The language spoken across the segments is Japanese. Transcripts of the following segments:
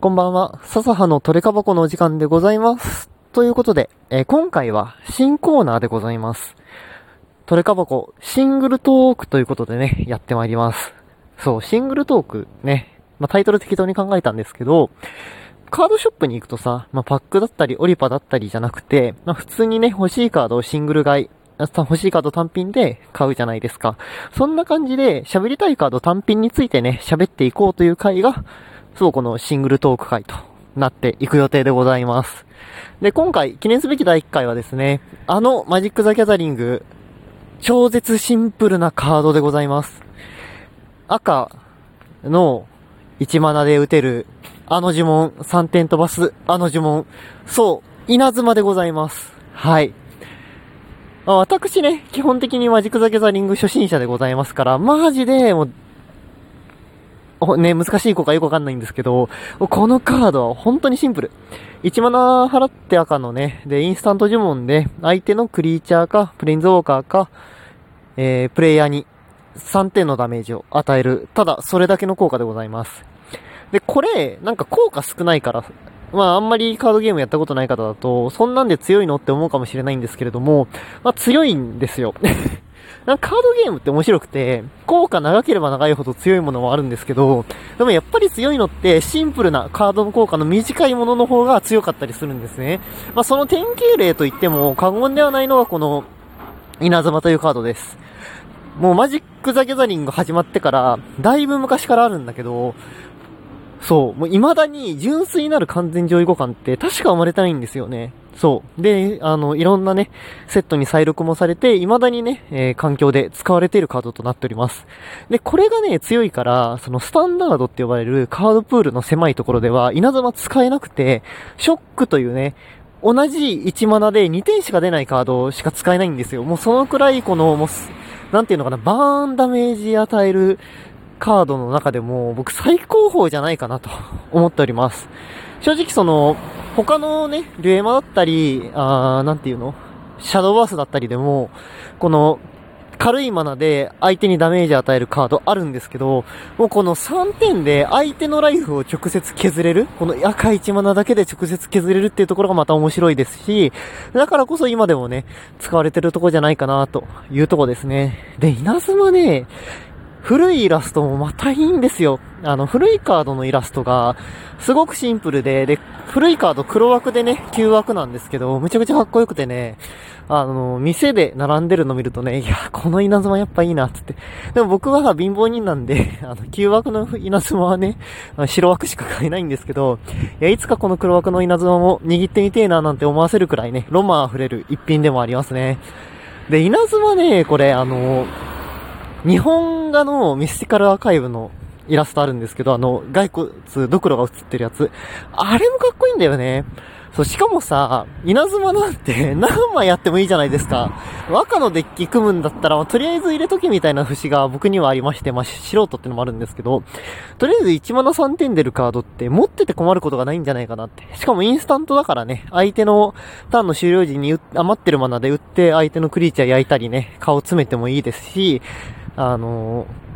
こんばんは。笹葉のトレカバコのお時間でございます。ということで、えー今回は新コーナーでございます。トレカバコシングルトークということでね、やってまいります。そう、シングルトークね。まあ、タイトル適当に考えたんですけど、カードショップに行くとさ、まあ、パックだったり、オリパだったりじゃなくて、まあ、普通にね、欲しいカードをシングル買い、欲しいカード単品で買うじゃないですか。そんな感じで、喋りたいカード単品についてね、喋っていこうという回が、そうこのシングルトーク回となっていく予定でございます。で、今回、記念すべき第1回はですね、あのマジック・ザ・ギャザリング、超絶シンプルなカードでございます。赤の1マナで打てる、あの呪文、3点飛ばす、あの呪文、そう、稲妻でございます。はい。私ね、基本的にマジック・ザ・ギャザリング初心者でございますから、マジで、もう、ね、難しい子かよくわかんないんですけど、このカードは本当にシンプル。1マナ払って赤のね、で、インスタント呪文で、相手のクリーチャーか、プレインズウォーカーか、えー、プレイヤーに3点のダメージを与える。ただ、それだけの効果でございます。で、これ、なんか効果少ないから、まあ、あんまりカードゲームやったことない方だと、そんなんで強いのって思うかもしれないんですけれども、まあ、強いんですよ。なんかカードゲームって面白くて、効果長ければ長いほど強いものもあるんですけど、でもやっぱり強いのってシンプルなカードの効果の短いものの方が強かったりするんですね。まあ、その典型例といっても過言ではないのがこの稲妻というカードです。もうマジック・ザ・ギャザリング始まってから、だいぶ昔からあるんだけど、そう、もう未だに純粋なる完全上位互換って確か生まれてないんですよね。そう。で、あの、いろんなね、セットに再録もされて、未だにね、えー環境で使われているカードとなっております。で、これがね、強いから、そのスタンダードって呼ばれるカードプールの狭いところでは、稲妻使えなくて、ショックというね、同じ1マナで2点しか出ないカードしか使えないんですよ。もうそのくらいこの、もう、なんていうのかな、バーンダメージ与えるカードの中でも、僕最高峰じゃないかなと思っております。正直その、他のね、リュエマだったり、あーなんていうの？シャドーバースだったりでも、この、軽いマナで相手にダメージ与えるカードあるんですけど、もうこの3点で相手のライフを直接削れるこの赤1マナだけで直接削れるっていうところがまた面白いですし、だからこそ今でもね、使われてるとこじゃないかなというとこですね。で、稲妻ね、古いイラストもまたいいんですよ。あの、古いカードのイラストが、すごくシンプルで、で、古いカード黒枠でね、旧枠なんですけど、むちゃくちゃかっこよくてね、あの、店で並んでるの見るとね、いや、この稲妻やっぱいいな、つって。でも僕は貧乏人なんで、あの、旧枠の稲妻はね、白枠しか買えないんですけど、いや、いつかこの黒枠の稲妻も握ってみてえな、なんて思わせるくらいね、ロマン溢れる一品でもありますね。で、稲妻ね、これ、あの、日本画のミスティカルアーカイブのイラストあるんですけど、あの、骸骨、ドクロが映ってるやつ。あれもかっこいいんだよね。そう、しかもさ、稲妻なんて何枚やってもいいじゃないですか。赤のデッキ組むんだったら、まあとりあえず入れとけみたいな節が僕にはありまして、まあ、素人ってのもあるんですけど、とりあえず1マナ3点出るカードって持ってて困ることがないんじゃないかなって。しかもインスタントだからね、相手のターンの終了時に余ってるマナで打って相手のクリーチャー焼いたりね、顔詰めてもいいですし、あのー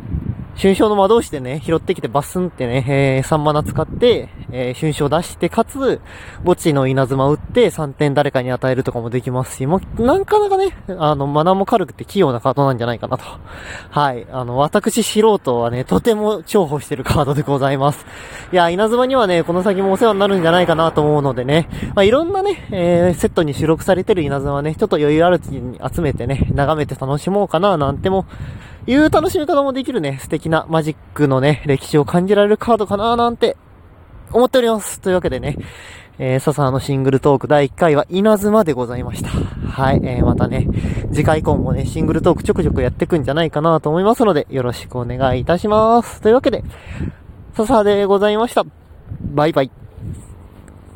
春章の魔導士でね、拾ってきてバスンってね、えー、3マナ使って、えー、春章出して、かつ、墓地の稲妻打って3点誰かに与えるとかもできますし、もう、なかなかね、あの、マナも軽くて器用なカードなんじゃないかなと。はい。あの、私素人はね、とても重宝してるカードでございます。いや、稲妻にはね、この先もお世話になるんじゃないかなと思うのでね、まあ、いろんなね、えー、セットに収録されてる稲妻はね、ちょっと余裕あるうちに集めてね、眺めて楽しもうかな、なんても、いう楽しみ方もできるね、素敵なマジックのね、歴史を感じられるカードかななんて思っております。というわけでね、えー、笹のシングルトーク第1回は稲妻でございました。はい、えー、またね、次回以降もね、シングルトークちょくちょくやってくんじゃないかなと思いますので、よろしくお願いいたします。というわけで、笹でございました。バイバイ。